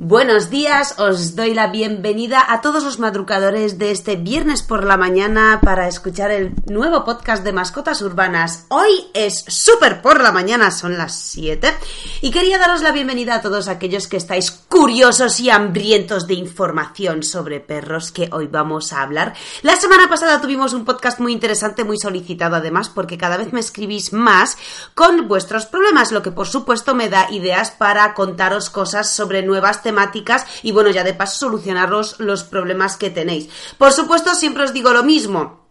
Buenos días, os doy la bienvenida a todos los madrugadores de este viernes por la mañana para escuchar el nuevo podcast de mascotas urbanas. Hoy es súper por la mañana, son las 7 y quería daros la bienvenida a todos aquellos que estáis curiosos y hambrientos de información sobre perros que hoy vamos a hablar. La semana pasada tuvimos un podcast muy interesante, muy solicitado además porque cada vez me escribís más con vuestros problemas, lo que por supuesto me da ideas para contaros cosas sobre nuevas temáticas y bueno, ya de paso solucionaros los problemas que tenéis. Por supuesto, siempre os digo lo mismo.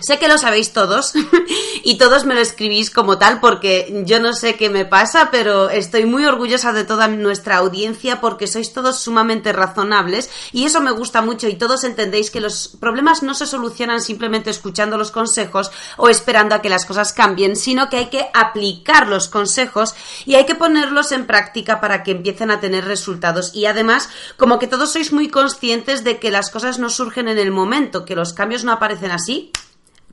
Sé que lo sabéis todos y todos me lo escribís como tal porque yo no sé qué me pasa, pero estoy muy orgullosa de toda nuestra audiencia porque sois todos sumamente razonables y eso me gusta mucho y todos entendéis que los problemas no se solucionan simplemente escuchando los consejos o esperando a que las cosas cambien, sino que hay que aplicar los consejos y hay que ponerlos en práctica para que empiecen a tener resultados. Y además como que todos sois muy conscientes de que las cosas no surgen en el momento, que los cambios no aparecen así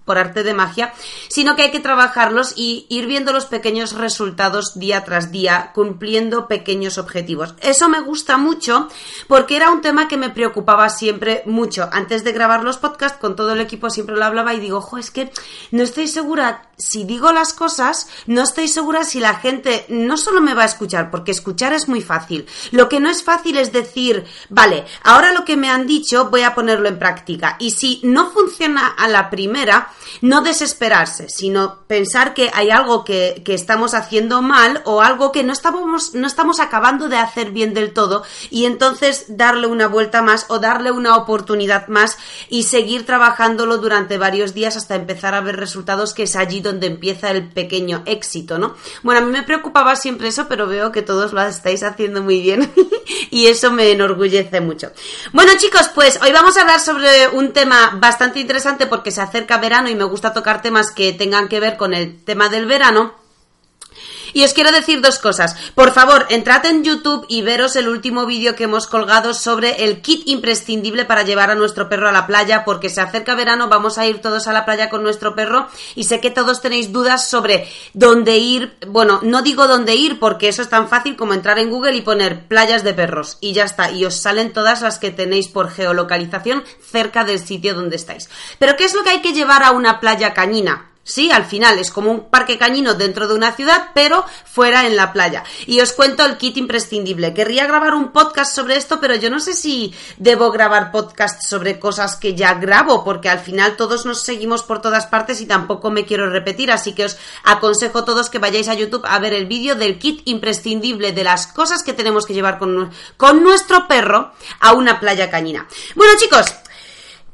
por arte de magia, sino que hay que trabajarlos y ir viendo los pequeños resultados día tras día, cumpliendo pequeños objetivos. Eso me gusta mucho porque era un tema que me preocupaba siempre mucho. Antes de grabar los podcasts, con todo el equipo siempre lo hablaba y digo, ojo, es que no estoy segura si digo las cosas, no estoy segura si la gente no solo me va a escuchar, porque escuchar es muy fácil. Lo que no es fácil es decir, vale, ahora lo que me han dicho voy a ponerlo en práctica. Y si no funciona a la primera, no desesperarse, sino pensar que hay algo que, estamos haciendo mal o algo que no estamos, no estamos acabando de hacer bien del todo y entonces darle una vuelta más o darle una oportunidad más y seguir trabajándolo durante varios días hasta empezar a ver resultados que es allí donde empieza el pequeño éxito, ¿no? Bueno, a mí me preocupaba siempre eso, pero veo que todos lo estáis haciendo muy bien y eso me enorgullece mucho. Bueno chicos, pues hoy vamos a hablar sobre un tema bastante interesante porque se acerca verano y me gusta tocar temas que tengan que ver con el tema del verano. Y os quiero decir dos cosas. Por favor, entrad en YouTube y veros el último vídeo que hemos colgado sobre el kit imprescindible para llevar a nuestro perro a la playa, porque se acerca verano, vamos a ir todos a la playa con nuestro perro y sé que todos tenéis dudas sobre dónde ir. Bueno, no digo dónde ir porque eso es tan fácil como entrar en Google y poner playas de perros y ya está. Y os salen todas las que tenéis por geolocalización cerca del sitio donde estáis. Pero ¿qué es lo que hay que llevar a una playa cañina? Sí, al final es como un parque cañino dentro de una ciudad, pero fuera en la playa. Y os cuento el kit imprescindible. Querría grabar un podcast sobre esto, pero yo no sé si debo grabar podcast sobre cosas que ya grabo, porque al final todos nos seguimos por todas partes y tampoco me quiero repetir, así que os aconsejo a todos que vayáis a YouTube a ver el vídeo del kit imprescindible de las cosas que tenemos que llevar con, con nuestro perro a una playa cañina. Bueno chicos,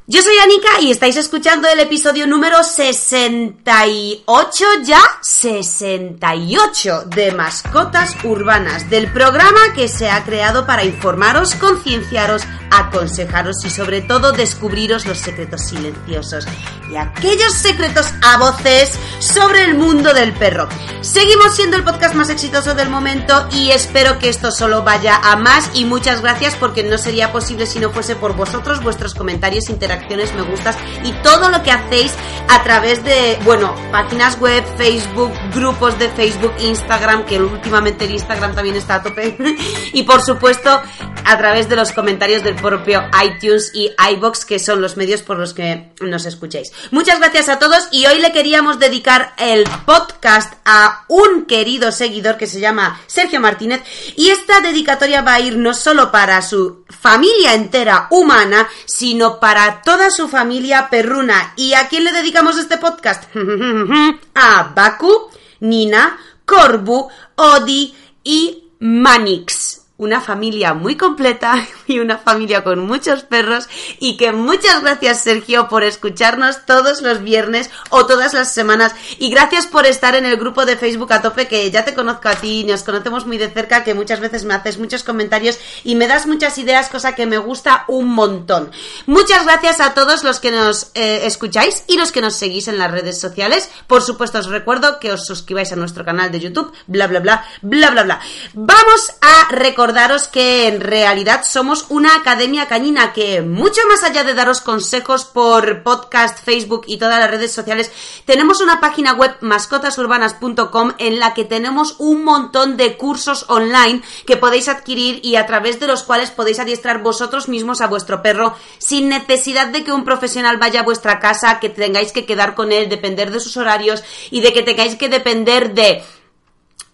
yo soy Anika y estáis escuchando el episodio número 68 ya, 68 de Mascotas Urbanas, del programa que se ha creado para informaros, concienciaros, aconsejaros y sobre todo descubriros los secretos silenciosos y aquellos secretos a voces sobre el mundo del perro. Seguimos siendo el podcast más exitoso del momento y espero que esto solo vaya a más y muchas gracias porque no sería posible si no fuese por vosotros, vuestros comentarios, interacciones me gustas y todo lo que hacéis a través de, bueno, páginas web, Facebook, grupos de Facebook, Instagram, que últimamente el Instagram también está a tope, y por supuesto a través de los comentarios del propio iTunes y iBox, que son los medios por los que nos escuchéis. Muchas gracias a todos y hoy le queríamos dedicar el podcast a un querido seguidor que se llama Sergio Martínez y esta dedicatoria va a ir no solo para su familia entera humana, sino para toda su familia perruna. ¿Y a quién le dedicamos este podcast? a Baku, Nina, Corbu, Odi y Manix una familia muy completa y una familia con muchos perros y que muchas gracias Sergio por escucharnos todos los viernes o todas las semanas y gracias por estar en el grupo de Facebook a tope que ya te conozco a ti, nos conocemos muy de cerca que muchas veces me haces muchos comentarios y me das muchas ideas, cosa que me gusta un montón. Muchas gracias a todos los que nos eh, escucháis y los que nos seguís en las redes sociales. Por supuesto os recuerdo que os suscribáis a nuestro canal de YouTube, bla bla bla, bla bla bla. Vamos a recordar recordaros que en realidad somos una academia cañina que mucho más allá de daros consejos por podcast, Facebook y todas las redes sociales, tenemos una página web mascotasurbanas.com en la que tenemos un montón de cursos online que podéis adquirir y a través de los cuales podéis adiestrar vosotros mismos a vuestro perro sin necesidad de que un profesional vaya a vuestra casa, que tengáis que quedar con él, depender de sus horarios y de que tengáis que depender de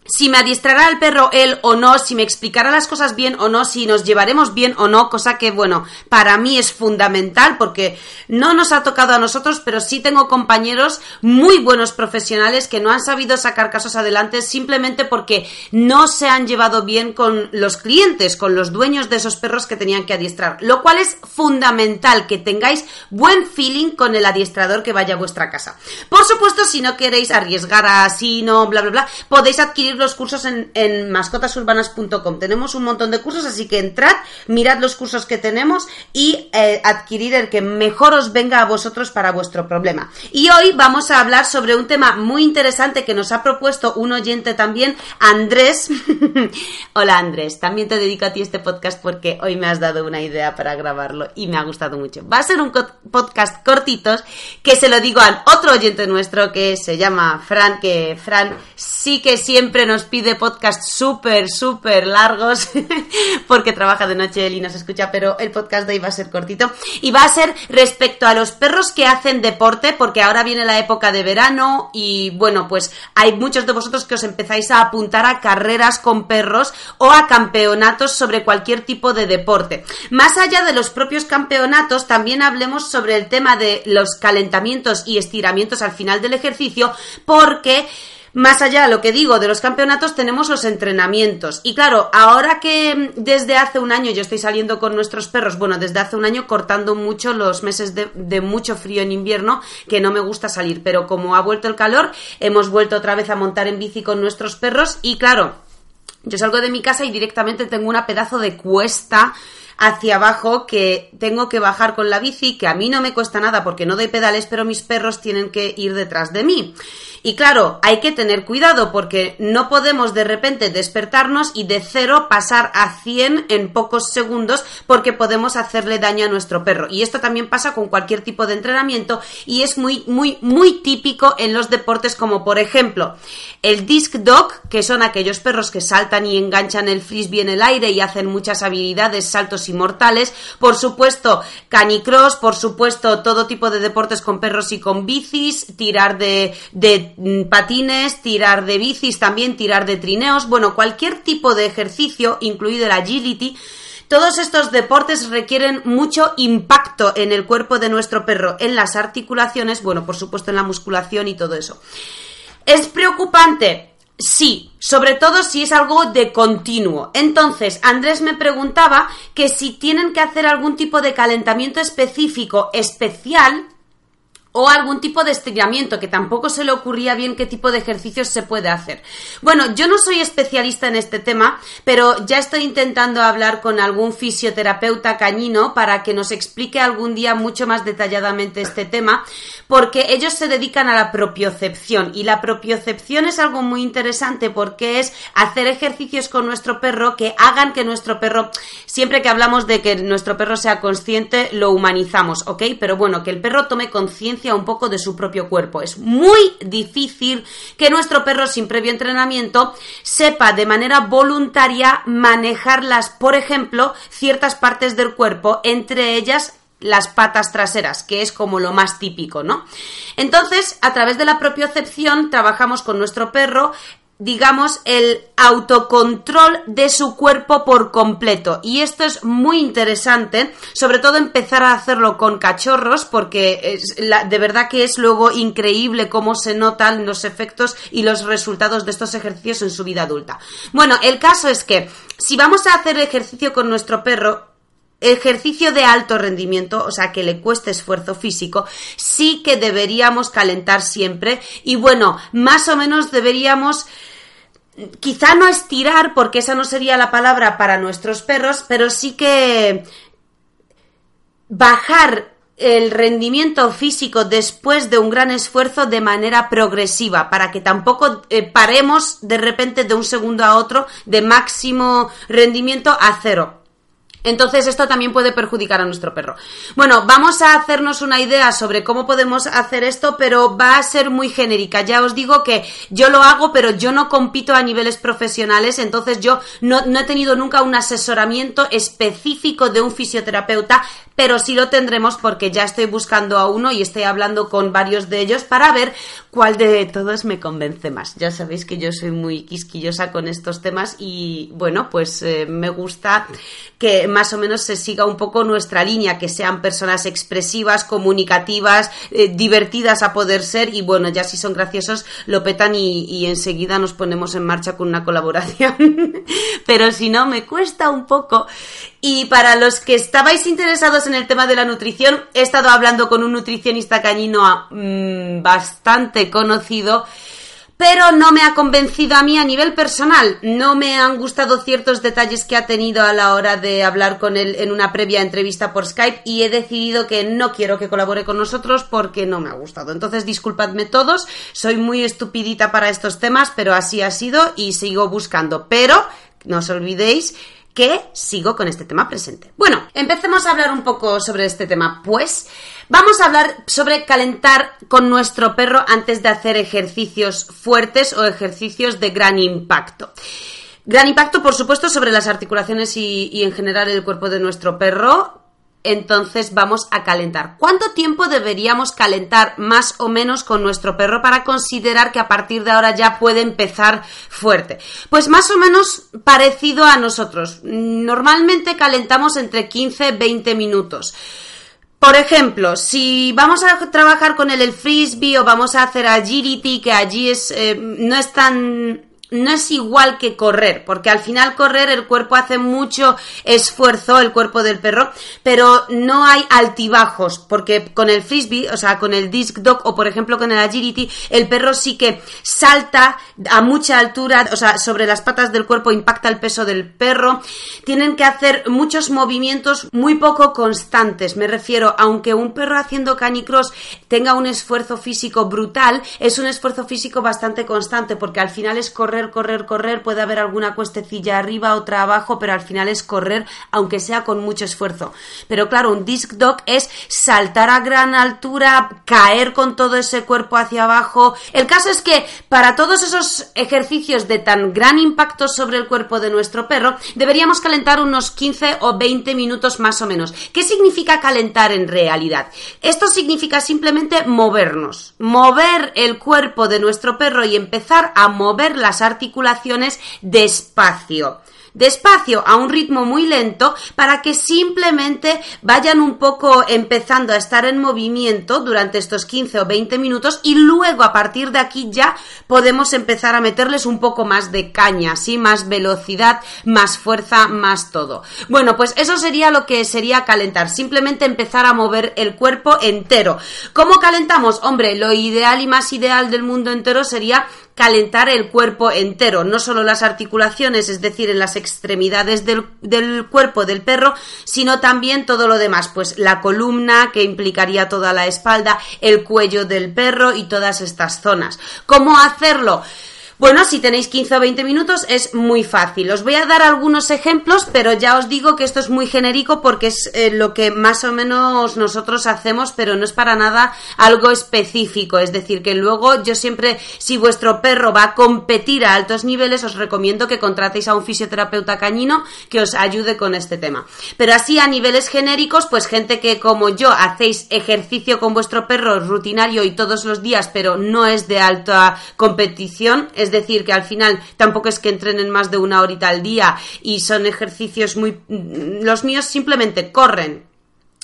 si me adiestrará el perro él o no, si me explicará las cosas bien o no, si nos llevaremos bien o no, cosa que, bueno, para mí es fundamental porque no nos ha tocado a nosotros, pero sí tengo compañeros muy buenos profesionales que no han sabido sacar casos adelante simplemente porque no se han llevado bien con los clientes, con los dueños de esos perros que tenían que adiestrar, lo cual es fundamental que tengáis buen feeling con el adiestrador que vaya a vuestra casa. Por supuesto, si no queréis arriesgar así, no, bla, bla, bla, podéis adquirir los cursos en, mascotasurbanas.com. Tenemos un montón de cursos, así que entrad, mirad los cursos que tenemos y eh, adquirir el que mejor os venga a vosotros para vuestro problema. Y hoy vamos a hablar sobre un tema muy interesante que nos ha propuesto un oyente también, Andrés. Hola Andrés, también te dedico a ti este podcast porque hoy me has dado una idea para grabarlo y me ha gustado mucho. Va a ser un podcast cortitos que se lo digo a otro oyente nuestro que se llama Fran, que Fran sí que siempre nos pide podcasts súper, súper largos porque trabaja de noche él y nos escucha, pero el podcast de hoy va a ser cortito y va a ser respecto a los perros que hacen deporte porque ahora viene la época de verano y bueno, pues hay muchos de vosotros que os empezáis a apuntar a carreras con perros o a campeonatos sobre cualquier tipo de deporte. Más allá de los propios campeonatos, también hablemos sobre el tema de los calentamientos y estiramientos al final del ejercicio porque más allá, lo que digo, de los campeonatos tenemos los entrenamientos. Y claro, ahora que desde hace un año yo estoy saliendo con nuestros perros, bueno, desde hace un año cortando mucho los meses de, mucho frío en invierno, que no me gusta salir, pero como ha vuelto el calor, hemos vuelto otra vez a montar en bici con nuestros perros y claro, yo salgo de mi casa y directamente tengo una pedazo de cuesta hacia abajo que tengo que bajar con la bici, que a mí no me cuesta nada porque no doy pedales, pero mis perros tienen que ir detrás de mí. Y claro, hay que tener cuidado porque no podemos de repente despertarnos y de cero pasar a 100 en pocos segundos porque podemos hacerle daño a nuestro perro. Y esto también pasa con cualquier tipo de entrenamiento y es muy, muy, muy típico en los deportes como por ejemplo el disc dog, que son aquellos perros que saltan y enganchan el frisbee en el aire y hacen muchas habilidades, saltos inmortales. Por supuesto, canicross, por supuesto, todo tipo de deportes con perros y con bicis, tirar de, de Mm, patines, tirar de bicis, también tirar de trineos, bueno, cualquier tipo de ejercicio, incluido el agility, todos estos deportes requieren mucho impacto en el cuerpo de nuestro perro, en las articulaciones, bueno, por supuesto en la musculación y todo eso. ¿Es preocupante? Sí, sobre todo si es algo de continuo. Entonces, Andrés me preguntaba que si tienen que hacer algún tipo de calentamiento específico, especial, o algún tipo de estiramiento, que tampoco se le ocurría bien qué tipo de ejercicios se puede hacer. Bueno, yo no soy especialista en este tema, pero ya estoy intentando hablar con algún fisioterapeuta cañino para que nos explique algún día mucho más detalladamente este tema, porque ellos se dedican a la propiocepción y la propiocepción es algo muy interesante porque es hacer ejercicios con nuestro perro que hagan que nuestro perro, siempre que hablamos de que nuestro perro sea consciente, lo humanizamos, ¿ok? Pero bueno, que el perro tome conciencia un poco de su propio cuerpo. Es muy difícil que nuestro perro sin previo entrenamiento sepa de manera voluntaria manejarlas, por ejemplo, ciertas partes del cuerpo, entre ellas las patas traseras, que es como lo más típico, ¿no? Entonces, a través de la propiocepción trabajamos con nuestro perro digamos, el autocontrol de su cuerpo por completo. Y esto es muy interesante, sobre todo empezar a hacerlo con cachorros, porque es de verdad que es luego increíble cómo se notan los efectos y los resultados de estos ejercicios en su vida adulta. Bueno, el caso es que si vamos a hacer ejercicio con nuestro perro, ejercicio de alto rendimiento, o sea, que le cueste esfuerzo físico, sí que deberíamos calentar siempre y bueno, más o menos deberíamos quizá no estirar, porque esa no sería la palabra para nuestros perros, pero sí que bajar el rendimiento físico después de un gran esfuerzo de manera progresiva, para que tampoco eh, paremos de repente de un segundo a otro de máximo rendimiento a cero. Entonces esto también puede perjudicar a nuestro perro. Bueno, vamos a hacernos una idea sobre cómo podemos hacer esto, pero va a ser muy genérica. Ya os digo que yo lo hago, pero yo no compito a niveles profesionales, entonces yo no, he tenido nunca un asesoramiento específico de un fisioterapeuta, pero sí lo tendremos porque ya estoy buscando a uno y estoy hablando con varios de ellos para ver cuál de todos me convence más. Ya sabéis que yo soy muy quisquillosa con estos temas y bueno, pues eh, me gusta que más o menos se siga un poco nuestra línea, que sean personas expresivas, comunicativas, eh, divertidas a poder ser y bueno, ya si son graciosos lo petan y, y enseguida nos ponemos en marcha con una colaboración. Pero si no, me cuesta un poco. Y para los que estabais interesados en el tema de la nutrición, he estado hablando con un nutricionista cañino mm, bastante conocido pero no me ha convencido a mí a nivel personal. No me han gustado ciertos detalles que ha tenido a la hora de hablar con él en una previa entrevista por Skype y he decidido que no quiero que colabore con nosotros porque no me ha gustado. Entonces, disculpadme todos, soy muy estupidita para estos temas, pero así ha sido y sigo buscando. Pero no os olvidéis que sigo con este tema presente. Bueno, empecemos a hablar un poco sobre este tema. Pues vamos a hablar sobre calentar con nuestro perro antes de hacer ejercicios fuertes o ejercicios de gran impacto. Gran impacto, por supuesto, sobre las articulaciones y, y en general el cuerpo de nuestro perro, entonces vamos a calentar. ¿Cuánto tiempo deberíamos calentar más o menos con nuestro perro para considerar que a partir de ahora ya puede empezar fuerte? Pues más o menos parecido a nosotros. Normalmente calentamos entre 15 y 20 minutos. Por ejemplo, si vamos a trabajar con el, frisbee o vamos a hacer agility, que allí es, eh, no es tan no es igual que correr, porque al final correr el cuerpo hace mucho esfuerzo, el cuerpo del perro, pero no hay altibajos, porque con el frisbee, o sea, con el disc dog o por ejemplo con el agility, el perro sí que salta a mucha altura, o sea, sobre las patas del cuerpo impacta el peso del perro. Tienen que hacer muchos movimientos muy poco constantes, me refiero, aunque un perro haciendo canicross tenga un esfuerzo físico brutal, es un esfuerzo físico bastante constante, porque al final es correr correr, correr, puede haber alguna cuestecilla arriba, otra abajo, pero al final es correr, aunque sea con mucho esfuerzo. Pero claro, un disc dog es saltar a gran altura, caer con todo ese cuerpo hacia abajo. El caso es que para todos esos ejercicios de tan gran impacto sobre el cuerpo de nuestro perro, deberíamos calentar unos 15 o 20 minutos más o menos. ¿Qué significa calentar en realidad? Esto significa simplemente movernos, mover el cuerpo de nuestro perro y empezar a mover las articulaciones despacio despacio a un ritmo muy lento para que simplemente vayan un poco empezando a estar en movimiento durante estos 15 o 20 minutos y luego a partir de aquí ya podemos empezar a meterles un poco más de caña, ¿sí? Más velocidad, más fuerza, más todo. Bueno, pues eso sería lo que sería calentar, simplemente empezar a mover el cuerpo entero. ¿Cómo calentamos? Hombre, lo ideal y más ideal del mundo entero sería calentar el cuerpo entero, no solo las articulaciones, es decir, en las extremidades del, del, cuerpo del perro, sino también todo lo demás, pues la columna que implicaría toda la espalda, el cuello del perro y todas estas zonas. ¿Cómo hacerlo? Bueno, si tenéis 15 o 20 minutos es muy fácil. Os voy a dar algunos ejemplos, pero ya os digo que esto es muy genérico porque es eh, lo que más o menos nosotros hacemos, pero no es para nada algo específico. Es decir, que luego yo siempre, si vuestro perro va a competir a altos niveles, os recomiendo que contratéis a un fisioterapeuta cañino que os ayude con este tema. Pero así a niveles genéricos, pues gente que como yo hacéis ejercicio con vuestro perro rutinario y todos los días, pero no es de alta competición, es decir, que al final tampoco es que entrenen más de una horita al día y son ejercicios muy... Los míos simplemente corren,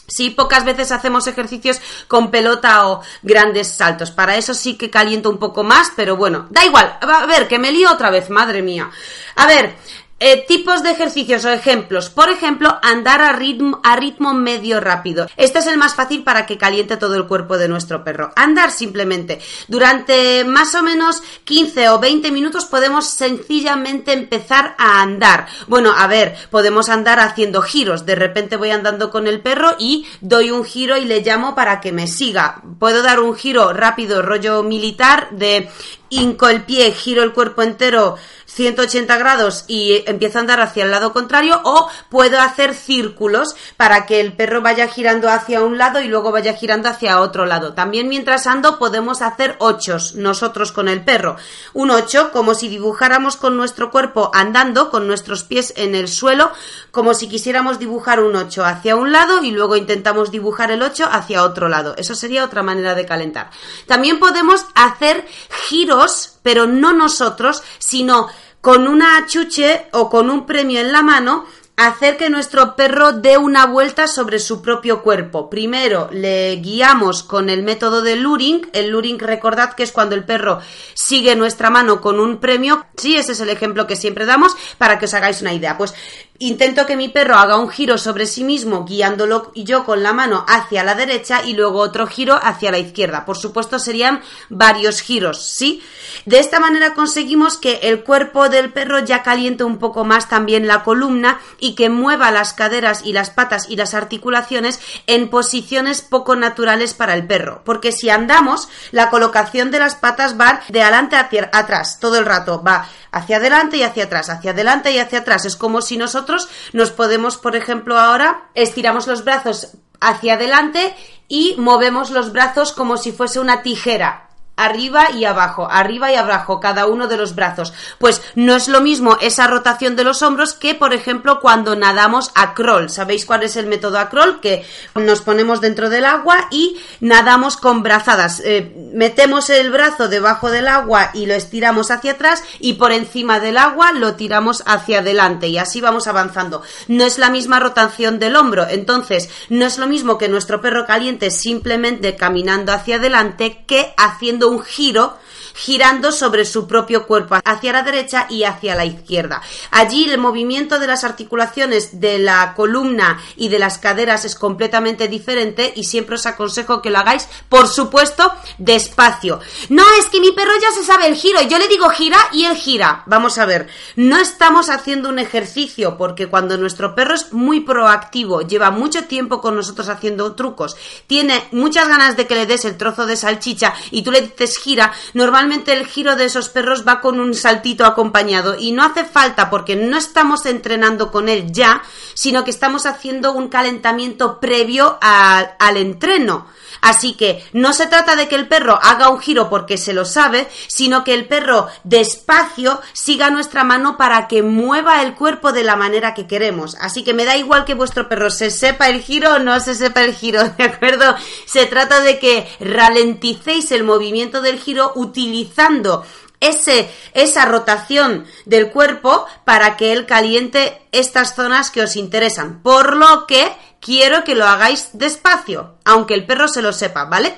Sí, pocas veces hacemos ejercicios con pelota o grandes saltos. Para eso sí que caliento un poco más, pero bueno, da igual. A ver, que me lío otra vez, madre mía. A ver, Eh, tipos de ejercicios o ejemplos. Por ejemplo, andar a ritmo, a ritmo medio rápido. Este es el más fácil para que caliente todo el cuerpo de nuestro perro. Andar simplemente. Durante más o menos 15 o 20 minutos podemos sencillamente empezar a andar. Bueno, a ver, podemos andar haciendo giros. De repente voy andando con el perro y doy un giro y le llamo para que me siga. Puedo dar un giro rápido, rollo militar, de hinco el pie, giro el cuerpo entero 180 grados y empiezo a andar hacia el lado contrario o puedo hacer círculos para que el perro vaya girando hacia un lado y luego vaya girando hacia otro lado. También mientras ando podemos hacer ochos nosotros con el perro. Un ocho como si dibujáramos con nuestro cuerpo andando con nuestros pies en el suelo como si quisiéramos dibujar un ocho hacia un lado y luego intentamos dibujar el ocho hacia otro lado. Eso sería otra manera de calentar. También podemos hacer giros pero no nosotros, sino con una chuche o con un premio en la mano, hacer que nuestro perro dé una vuelta sobre su propio cuerpo. Primero le guiamos con el método de luring. El luring, recordad que es cuando el perro sigue nuestra mano con un premio. Sí, ese es el ejemplo que siempre damos para que os hagáis una idea. Pues Intento que mi perro haga un giro sobre sí mismo, guiándolo yo con la mano hacia la derecha y luego otro giro hacia la izquierda. Por supuesto, serían varios giros, ¿sí? De esta manera conseguimos que el cuerpo del perro ya caliente un poco más también la columna y que mueva las caderas y las patas y las articulaciones en posiciones poco naturales para el perro. Porque si andamos, la colocación de las patas va de adelante hacia atrás todo el rato. Va hacia adelante y hacia atrás, hacia adelante y hacia atrás. Es como si nosotros nos podemos, por ejemplo, ahora estiramos los brazos hacia adelante y movemos los brazos como si fuese una tijera arriba y abajo, arriba y abajo, cada uno de los brazos. Pues no es lo mismo esa rotación de los hombros que, por ejemplo, cuando nadamos a crawl. ¿Sabéis cuál es el método a crawl? Que nos ponemos dentro del agua y nadamos con brazadas. Eh, metemos el brazo debajo del agua y lo estiramos hacia atrás y por encima del agua lo tiramos hacia adelante y así vamos avanzando. No es la misma rotación del hombro, entonces no es lo mismo que nuestro perro caliente simplemente caminando hacia adelante que haciendo un giro girando sobre su propio cuerpo hacia la derecha y hacia la izquierda. Allí el movimiento de las articulaciones de la columna y de las caderas es completamente diferente y siempre os aconsejo que lo hagáis, por supuesto, despacio. No, es que mi perro ya se sabe el giro, yo le digo gira y él gira. Vamos a ver, no estamos haciendo un ejercicio porque cuando nuestro perro es muy proactivo, lleva mucho tiempo con nosotros haciendo trucos, tiene muchas ganas de que le des el trozo de salchicha y tú le dices gira, normalmente el giro de esos perros va con un saltito acompañado y no hace falta porque no estamos entrenando con él ya, sino que estamos haciendo un calentamiento previo al entreno. Así que no se trata de que el perro haga un giro porque se lo sabe, sino que el perro despacio siga nuestra mano para que mueva el cuerpo de la manera que queremos. Así que me da igual que vuestro perro se sepa el giro o no se sepa el giro, ¿de acuerdo? Se trata de que ralenticéis el movimiento del giro utilizando ese, esa rotación del cuerpo para que él caliente estas zonas que os interesan. Por lo que quiero que lo hagáis despacio, aunque el perro se lo sepa, ¿vale?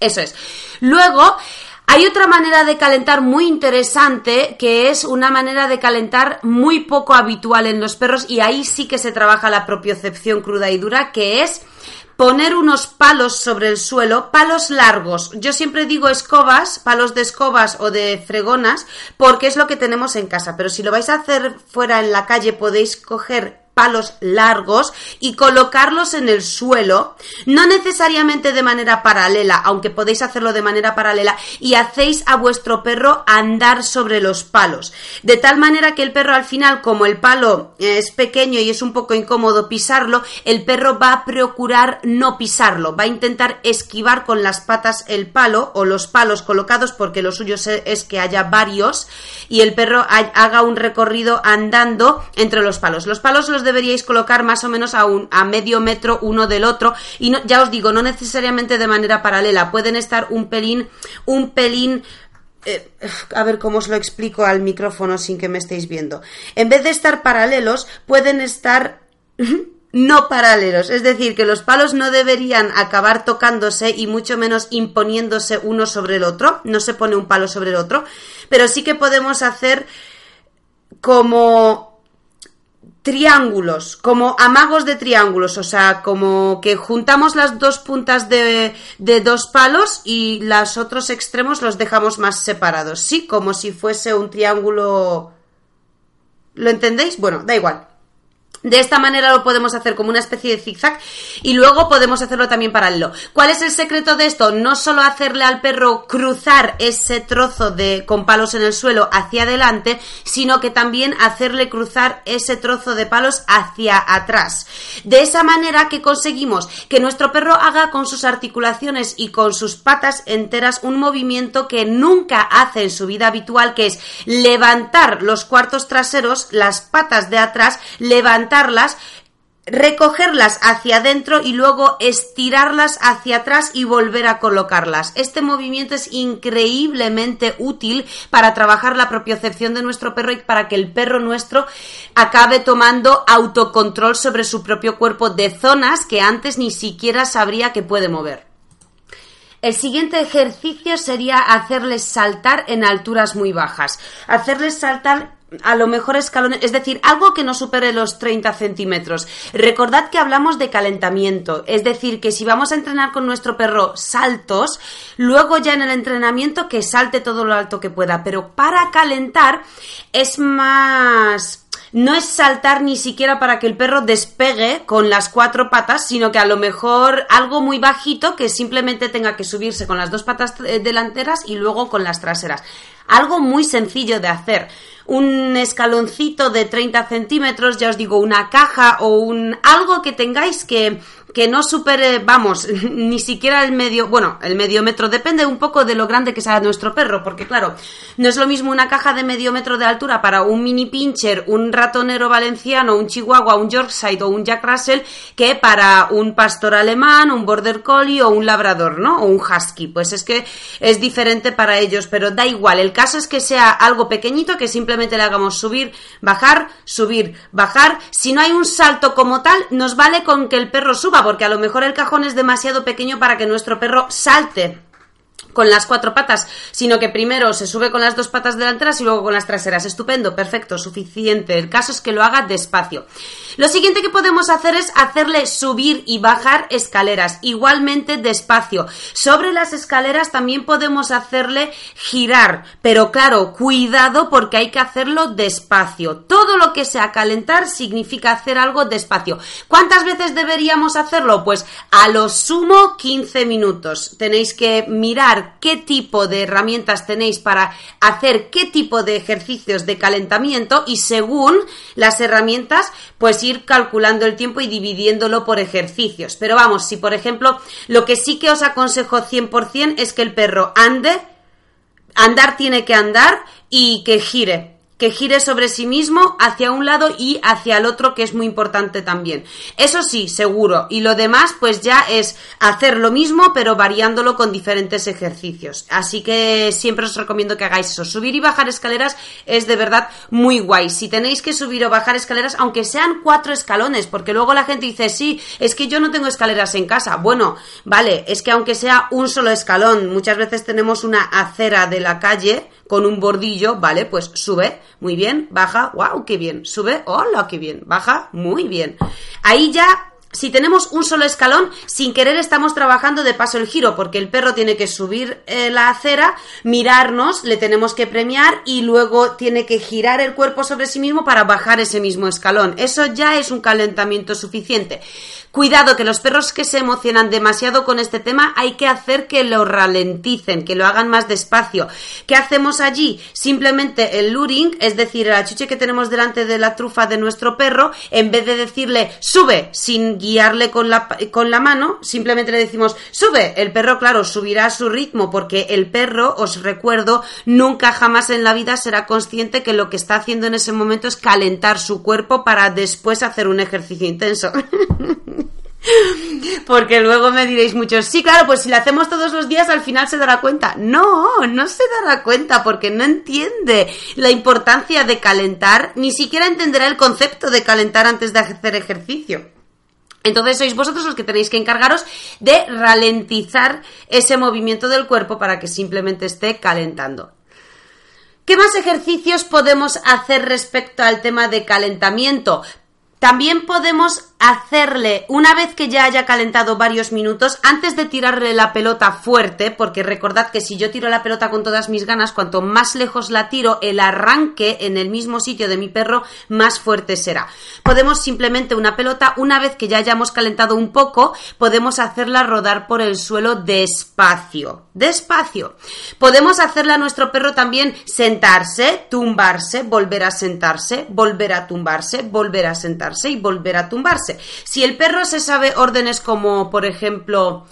Eso es. Luego, hay otra manera de calentar muy interesante, que es una manera de calentar muy poco habitual en los perros, y ahí sí que se trabaja la propiocepción cruda y dura, que es poner unos palos sobre el suelo, palos largos. Yo siempre digo escobas, palos de escobas o de fregonas, porque es lo que tenemos en casa. Pero si lo vais a hacer fuera en la calle, podéis coger palos largos y colocarlos en el suelo, no necesariamente de manera paralela, aunque podéis hacerlo de manera paralela, y hacéis a vuestro perro andar sobre los palos. De tal manera que el perro al final, como el palo es pequeño y es un poco incómodo pisarlo, el perro va a procurar no pisarlo, va a intentar esquivar con las patas el palo o los palos colocados, porque lo suyo es que haya varios, y el perro haga un recorrido andando entre los palos. Los palos los deberíais colocar más o menos a, un, a medio metro uno del otro y ya os digo, no necesariamente de manera paralela, pueden estar un pelín, un pelín eh, a ver cómo os lo explico al micrófono sin que me estéis viendo. En vez de estar paralelos, pueden estar no paralelos. Es decir, que los palos no deberían acabar tocándose y mucho menos imponiéndose uno sobre el otro. No se pone un palo sobre el otro. Pero sí que podemos hacer como triángulos, como amagos de triángulos, o sea, como que juntamos las dos puntas de, de, dos palos y los otros extremos los dejamos más separados, sí, como si fuese un triángulo... ¿Lo entendéis? Bueno, da igual. De esta manera lo podemos hacer como una especie de zigzag y luego podemos hacerlo también paralelo. ¿Cuál es el secreto de esto? No solo hacerle al perro cruzar ese trozo de con palos en el suelo hacia adelante, sino que también hacerle cruzar ese trozo de palos hacia atrás. De esa manera que conseguimos que nuestro perro haga con sus articulaciones y con sus patas enteras un movimiento que nunca hace en su vida habitual, que es levantar los cuartos traseros, las patas de atrás, levantar recogerlas hacia adentro y luego estirarlas hacia atrás y volver a colocarlas. Este movimiento es increíblemente útil para trabajar la propiocepción de nuestro perro y para que el perro nuestro acabe tomando autocontrol sobre su propio cuerpo de zonas que antes ni siquiera sabría que puede mover. El siguiente ejercicio sería hacerles saltar en alturas muy bajas. Hacerles saltar a lo mejor escalones, es decir, algo que no supere los 30 centímetros. Recordad que hablamos de calentamiento, es decir, que si vamos a entrenar con nuestro perro saltos, luego ya en el entrenamiento que salte todo lo alto que pueda, pero para calentar es más no es saltar ni siquiera para que el perro despegue con las cuatro patas, sino que a lo mejor algo muy bajito que simplemente tenga que subirse con las dos patas eh, delanteras y luego con las traseras. Algo muy sencillo de hacer un escaloncito de 30 centímetros, ya os digo, una caja o un algo que tengáis que que no supere, vamos, ni siquiera el medio, bueno, el medio metro, depende un poco de lo grande que sea nuestro perro, porque claro, no es lo mismo una caja de medio metro de altura para un mini pincher, un ratonero valenciano, un chihuahua, un Yorkshire o un Jack Russell, que para un pastor alemán, un border collie o un labrador, ¿no? O un husky, pues es que es diferente para ellos, pero da igual, el caso es que sea algo pequeñito que simplemente le hagamos subir, bajar, subir, bajar, si no hay un salto como tal, nos vale con que el perro suba, porque a lo mejor el cajón es demasiado pequeño para que nuestro perro salte con las cuatro patas, sino que primero se sube con las dos patas delanteras y luego con las traseras. Estupendo, perfecto, suficiente. El caso es que lo haga despacio. Lo siguiente que podemos hacer es hacerle subir y bajar escaleras, igualmente despacio. Sobre las escaleras también podemos hacerle girar, pero claro, cuidado porque hay que hacerlo despacio. Todo lo que sea calentar significa hacer algo despacio. ¿Cuántas veces deberíamos hacerlo? Pues a lo sumo 15 minutos. Tenéis que mirar qué tipo de herramientas tenéis para hacer qué tipo de ejercicios de calentamiento y según las herramientas, pues ir calculando el tiempo y dividiéndolo por ejercicios. Pero vamos, si por ejemplo, lo que sí que os aconsejo 100% es que el perro ande, andar tiene que andar y que gire que gire sobre sí mismo hacia un lado y hacia el otro, que es muy importante también. Eso sí, seguro. Y lo demás, pues ya es hacer lo mismo, pero variándolo con diferentes ejercicios. Así que siempre os recomiendo que hagáis eso. Subir y bajar escaleras es de verdad muy guay. Si tenéis que subir o bajar escaleras, aunque sean cuatro escalones, porque luego la gente dice, sí, es que yo no tengo escaleras en casa. Bueno, vale, es que aunque sea un solo escalón, muchas veces tenemos una acera de la calle con un bordillo, vale, pues sube, muy bien, baja, wow, qué bien, sube, hola, qué bien, baja, muy bien. Ahí ya si tenemos un solo escalón, sin querer estamos trabajando de paso el giro, porque el perro tiene que subir eh, la acera, mirarnos, le tenemos que premiar y luego tiene que girar el cuerpo sobre sí mismo para bajar ese mismo escalón. Eso ya es un calentamiento suficiente. Cuidado, que los perros que se emocionan demasiado con este tema hay que hacer que lo ralenticen, que lo hagan más despacio. ¿Qué hacemos allí? Simplemente el luring, es decir, el achuche que tenemos delante de la trufa de nuestro perro, en vez de decirle sube sin guiarle con la, con la mano, simplemente le decimos sube. El perro, claro, subirá a su ritmo porque el perro, os recuerdo, nunca jamás en la vida será consciente que lo que está haciendo en ese momento es calentar su cuerpo para después hacer un ejercicio intenso. Porque luego me diréis muchos, sí, claro, pues si lo hacemos todos los días al final se dará cuenta. No, no se dará cuenta porque no entiende la importancia de calentar, ni siquiera entenderá el concepto de calentar antes de hacer ejercicio. Entonces sois vosotros los que tenéis que encargaros de ralentizar ese movimiento del cuerpo para que simplemente esté calentando. ¿Qué más ejercicios podemos hacer respecto al tema de calentamiento? También podemos hacerle, una vez que ya haya calentado varios minutos, antes de tirarle la pelota fuerte, porque recordad que si yo tiro la pelota con todas mis ganas, cuanto más lejos la tiro, el arranque en el mismo sitio de mi perro más fuerte será. Podemos simplemente una pelota, una vez que ya hayamos calentado un poco, podemos hacerla rodar por el suelo despacio. Despacio. Podemos hacerle a nuestro perro también sentarse, tumbarse, volver a sentarse, volver a tumbarse, volver a sentarse y volver a tumbarse. Si el perro se sabe órdenes como, por ejemplo,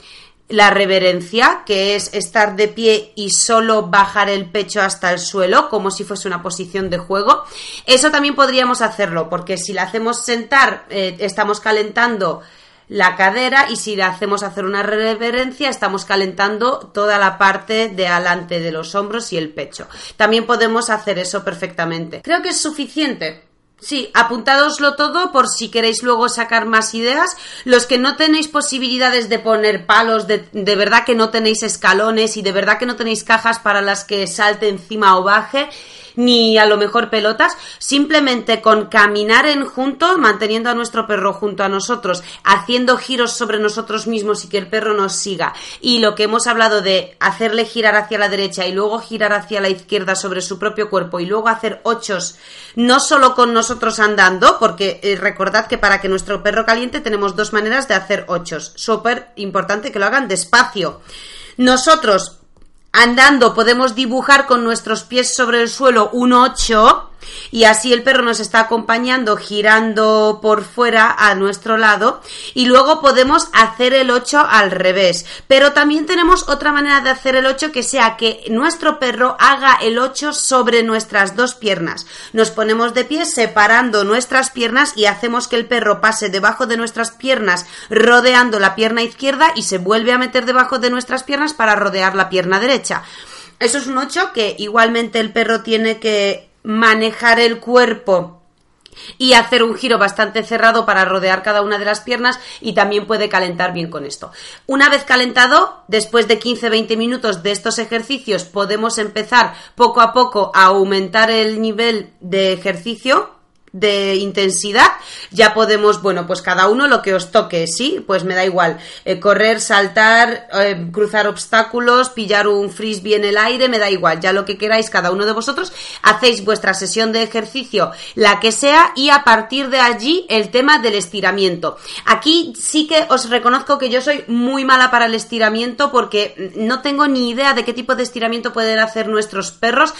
la reverencia, que es estar de pie y solo bajar el pecho hasta el suelo, como si fuese una posición de juego. Eso también podríamos hacerlo, porque si la hacemos sentar, eh, estamos calentando la cadera y si le hacemos hacer una reverencia, estamos calentando toda la parte de adelante de los hombros y el pecho. También podemos hacer eso perfectamente. Creo que es suficiente. Sí, apuntadoslo todo por si queréis luego sacar más ideas. Los que no tenéis posibilidades de poner palos, de, de, verdad que no tenéis escalones y de verdad que no tenéis cajas para las que salte encima o baje, ni a lo mejor pelotas, simplemente con caminar en junto, manteniendo a nuestro perro junto a nosotros, haciendo giros sobre nosotros mismos y que el perro nos siga. Y lo que hemos hablado de hacerle girar hacia la derecha y luego girar hacia la izquierda sobre su propio cuerpo y luego hacer ochos, no solo con nosotros andando, porque eh, recordad que para que nuestro perro caliente tenemos dos maneras de hacer ochos. Súper importante que lo hagan despacio. Nosotros Andando podemos dibujar con nuestros pies sobre el suelo un 8 y así el perro nos está acompañando girando por fuera a nuestro lado y luego podemos hacer el 8 al revés. Pero también tenemos otra manera de hacer el 8 que sea que nuestro perro haga el 8 sobre nuestras dos piernas. Nos ponemos de pie separando nuestras piernas y hacemos que el perro pase debajo de nuestras piernas rodeando la pierna izquierda y se vuelve a meter debajo de nuestras piernas para rodear la pierna derecha. Eso es un 8 que igualmente el perro tiene que manejar el cuerpo y hacer un giro bastante cerrado para rodear cada una de las piernas y también puede calentar bien con esto. Una vez calentado, después de 15-20 minutos de estos ejercicios, podemos empezar poco a poco a aumentar el nivel de ejercicio de intensidad, ya podemos, bueno, pues cada uno lo que os toque, ¿sí? Pues me da igual. Eh, correr, saltar, eh, cruzar obstáculos, pillar un frisbee en el aire, me da igual. Ya lo que queráis cada uno de vosotros, hacéis vuestra sesión de ejercicio, la que sea, y a partir de allí el tema del estiramiento. Aquí sí que os reconozco que yo soy muy mala para el estiramiento porque no tengo ni idea de qué tipo de estiramiento pueden hacer nuestros perros.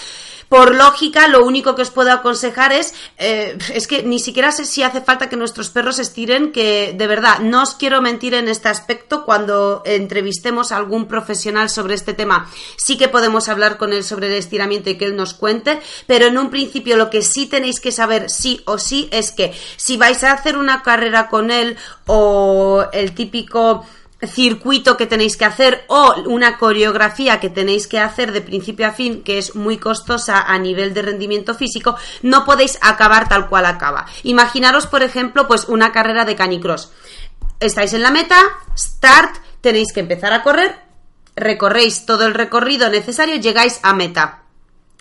Por lógica, lo único que os puedo aconsejar es, eh, es que ni siquiera sé si hace falta que nuestros perros estiren, que de verdad, no os quiero mentir en este aspecto, cuando entrevistemos a algún profesional sobre este tema, sí que podemos hablar con él sobre el estiramiento y que él nos cuente, pero en un principio lo que sí tenéis que saber sí o sí es que si vais a hacer una carrera con él o el típico circuito que tenéis que hacer o una coreografía que tenéis que hacer de principio a fin que es muy costosa a nivel de rendimiento físico, no podéis acabar tal cual acaba. Imaginaros, por ejemplo, pues una carrera de canicross. Estáis en la meta, start, tenéis que empezar a correr, recorréis todo el recorrido necesario, llegáis a meta.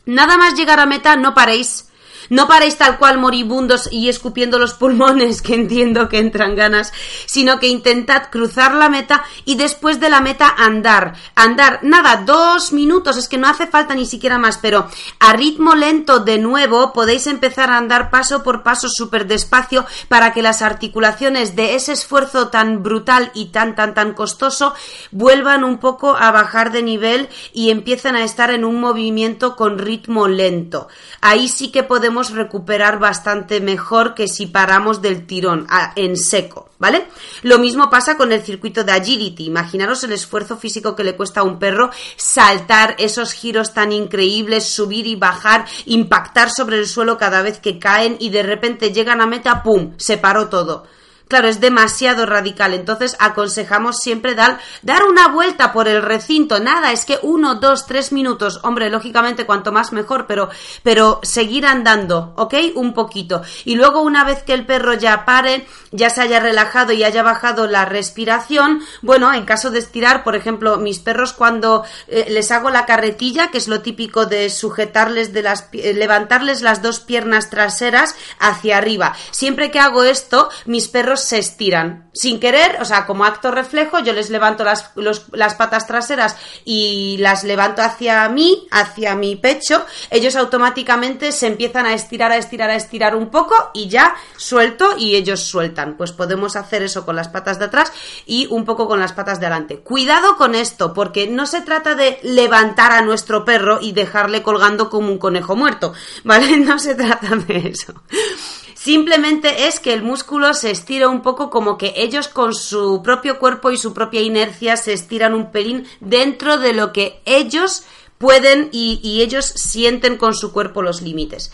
Nada más llegar a meta, no paréis no paréis tal cual moribundos y escupiendo los pulmones, que entiendo que entran ganas, sino que intentad cruzar la meta y después de la meta andar. Andar, nada, dos minutos, es que no hace falta ni siquiera más, pero a ritmo lento de nuevo podéis empezar a andar paso por paso súper despacio para que las articulaciones de ese esfuerzo tan brutal y tan tan tan costoso vuelvan un poco a bajar de nivel y empiecen a estar en un movimiento con ritmo lento. Ahí sí que podemos recuperar bastante mejor que si paramos del tirón en seco, ¿vale? Lo mismo pasa con el circuito de agility. Imaginaros el esfuerzo físico que le cuesta a un perro saltar esos giros tan increíbles, subir y bajar, impactar sobre el suelo cada vez que caen y de repente llegan a meta, ¡pum! Se paró todo claro, es demasiado radical. Entonces aconsejamos siempre dar, dar una vuelta por el recinto. Nada, es que uno, dos, tres minutos. Hombre, lógicamente cuanto más mejor, pero, pero seguir andando, ¿ok? Un poquito. Y luego una vez que el perro ya pare, ya se haya relajado y haya bajado la respiración, bueno, en caso de estirar, por ejemplo, mis perros cuando eh, les hago la carretilla, que es lo típico de sujetarles de las, levantarles las dos piernas traseras hacia arriba. Siempre que hago esto, mis perros se estiran. Sin querer, o sea, como acto reflejo, yo les levanto las, las patas traseras y las levanto hacia mí, hacia mi pecho. Ellos automáticamente se empiezan a estirar, a estirar, a estirar un poco y ya suelto y ellos sueltan. Pues podemos hacer eso con las patas de atrás y un poco con las patas de adelante. Cuidado con esto, porque no se trata de levantar a nuestro perro y dejarle colgando como un conejo muerto, ¿vale? No se trata de eso. Simplemente es que el músculo se estira un poco como que ellos con su propio cuerpo y su propia inercia se estiran un pelín dentro de lo que ellos pueden y, ellos sienten con su cuerpo los límites.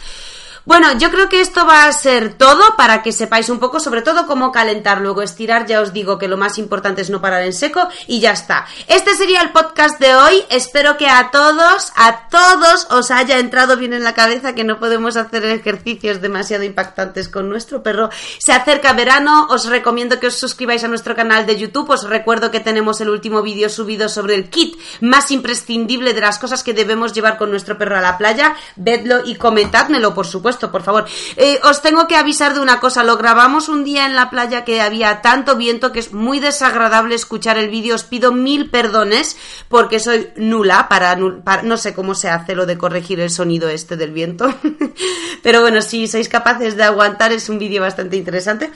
Bueno, yo creo que esto va a ser todo para que sepáis un poco, sobre todo cómo calentar, luego estirar. Ya os digo que lo más importante es no parar en seco y ya está. Este sería el podcast de hoy. Espero que a todos, a todos os haya entrado bien en la cabeza que no podemos hacer ejercicios demasiado impactantes con nuestro perro. Se acerca verano, os recomiendo que os suscribáis a nuestro canal de YouTube. Os recuerdo que tenemos el último vídeo subido sobre el kit más imprescindible de las cosas que debemos llevar con nuestro perro a la playa. Vedlo y comentádmelo, por supuesto por favor. Eh, os tengo que avisar de una cosa, lo grabamos un día en la playa que había tanto viento que es muy desagradable escuchar el vídeo. Os pido mil perdones porque soy nula para, para, no sé cómo se hace lo de corregir el sonido este del viento. Pero bueno, si sois capaces de aguantar es un vídeo bastante interesante.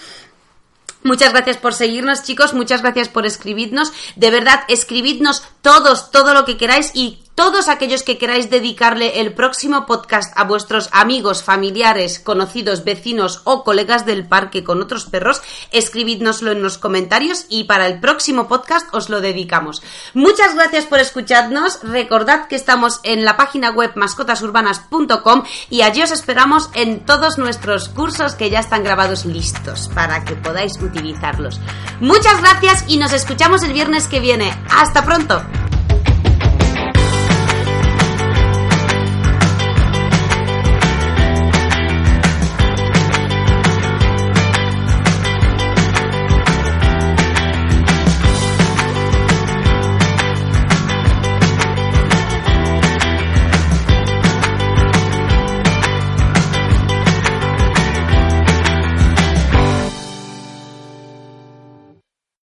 Muchas gracias por seguirnos, chicos. Muchas gracias por escribirnos. De verdad, escribidnos todos, todo lo que queráis y todos aquellos que queráis dedicarle el próximo podcast a vuestros amigos, familiares, conocidos, vecinos o colegas del parque con otros perros, escribidnoslo en los comentarios y para el próximo podcast os lo dedicamos. Muchas gracias por escucharnos. Recordad que estamos en la página web mascotasurbanas.com y allí os esperamos en todos nuestros cursos que ya están grabados listos para que podáis utilizarlos. Muchas gracias y nos escuchamos el viernes que viene. Hasta pronto.